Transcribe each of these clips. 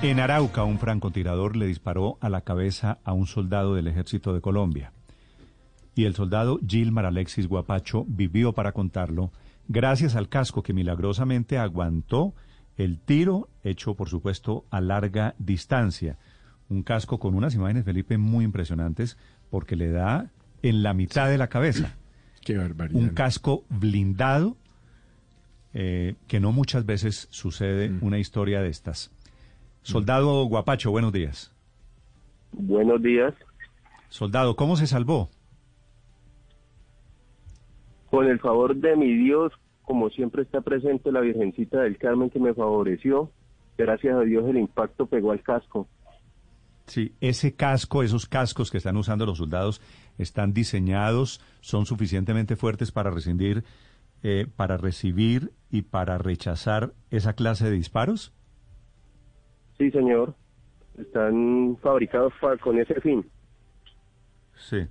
En Arauca, un francotirador le disparó a la cabeza a un soldado del ejército de Colombia. Y el soldado Gilmar Alexis Guapacho vivió para contarlo gracias al casco que milagrosamente aguantó el tiro hecho, por supuesto, a larga distancia. Un casco con unas imágenes, Felipe, muy impresionantes porque le da en la mitad de la cabeza. Qué barbaridad. Un casco blindado eh, que no muchas veces sucede una historia de estas. Soldado Guapacho, buenos días. Buenos días. Soldado, ¿cómo se salvó? Con el favor de mi Dios, como siempre está presente la Virgencita del Carmen que me favoreció, gracias a Dios el impacto pegó al casco. Sí, ese casco, esos cascos que están usando los soldados, están diseñados, son suficientemente fuertes para recibir, eh, para recibir y para rechazar esa clase de disparos. Sí, señor. Están fabricados con ese fin. Sí.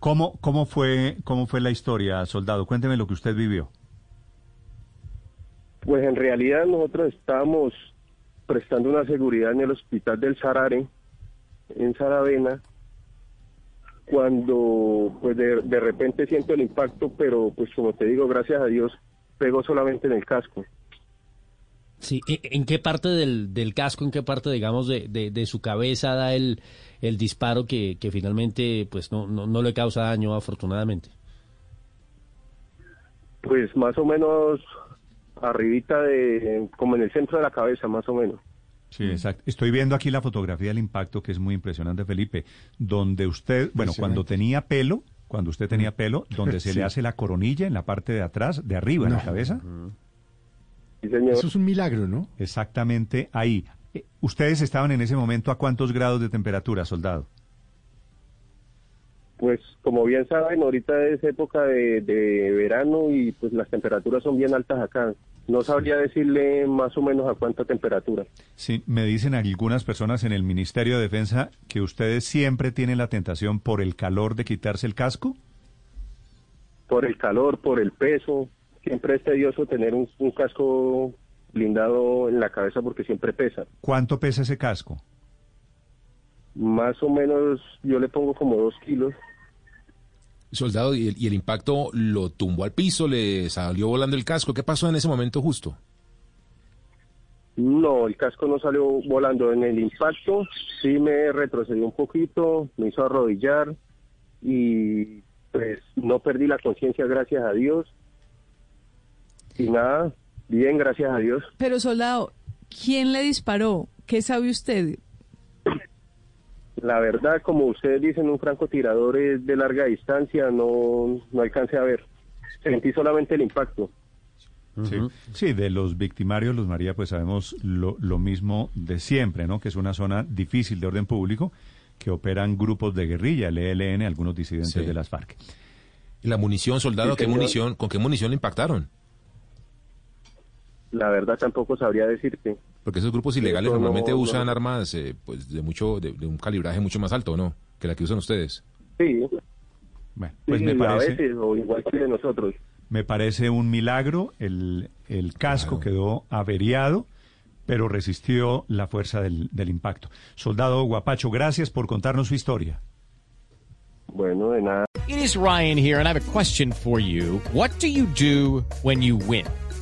¿Cómo, cómo, fue, ¿Cómo fue la historia, soldado? Cuénteme lo que usted vivió. Pues en realidad nosotros estábamos prestando una seguridad en el hospital del Sarare, en Saravena, cuando pues de, de repente siento el impacto, pero pues como te digo, gracias a Dios, pegó solamente en el casco. Sí, ¿en- ¿en qué parte del, del casco, en qué parte, digamos, de, de, de su cabeza da el, el disparo que, que finalmente pues no, no, no le causa daño, afortunadamente? Pues más o menos arribita de, como en el centro de la cabeza, más o menos. Sí, exacto. Estoy viendo aquí la fotografía del impacto, que es muy impresionante, Felipe, donde usted, bueno, cuando tenía pelo, cuando usted tenía pelo, donde se Sí. le hace la coronilla en la parte de atrás, de arriba, en la No. cabeza. Sí, señor. Eso es un milagro, ¿no? Exactamente ahí. Eh, ¿Ustedes estaban en ese momento a cuántos grados de temperatura, soldado? Pues como bien saben, ahorita es época de, de verano y pues las temperaturas son bien altas acá. No sabría decirle más o menos a cuánta temperatura. Sí, me dicen algunas personas en el Ministerio de Defensa que ustedes siempre tienen la tentación por el calor de quitarse el casco. Por el calor, por el peso, siempre es tedioso tener un, un casco blindado en la cabeza porque siempre pesa. ¿Cuánto pesa ese casco? Más o menos yo le pongo como dos kilos. Soldado, y el, y el impacto lo tumbó al piso, le salió volando el casco. ¿Qué pasó en ese momento justo? No, el casco no salió volando en el impacto, sí me retrocedió un poquito, me hizo arrodillar y pues no perdí la conciencia, gracias a Dios. Y nada, bien, gracias a Dios. Pero soldado, ¿quién le disparó? ¿Qué sabe usted? La verdad, como ustedes dicen, un francotirador es de larga distancia, no, no alcancé a ver. Sentí solamente el impacto. Sí. Sí, de los victimarios, Luz María, pues sabemos lo, lo mismo de siempre, ¿no? Que es una zona difícil de orden público, que operan grupos de guerrilla, el ELN, algunos disidentes Sí. de las FARC. ¿Y la munición, soldado? Sí, ¿qué señor. munición, ¿Con qué munición le impactaron? La verdad tampoco sabría decirte. Porque esos grupos ilegales Eso normalmente no- usan armas eh, pues de mucho de, de un calibraje mucho más alto, ¿no? Que la que usan ustedes. Sí, Bueno, pues sí, me a parece, veces, o igual que de nosotros. me parece un milagro. El, el casco quedó averiado, pero resistió la fuerza del, del impacto. Soldado Guapacho, gracias por contarnos su historia. Bueno, de nada. It is Ryan here, and I have a question for you. What do you do when you win?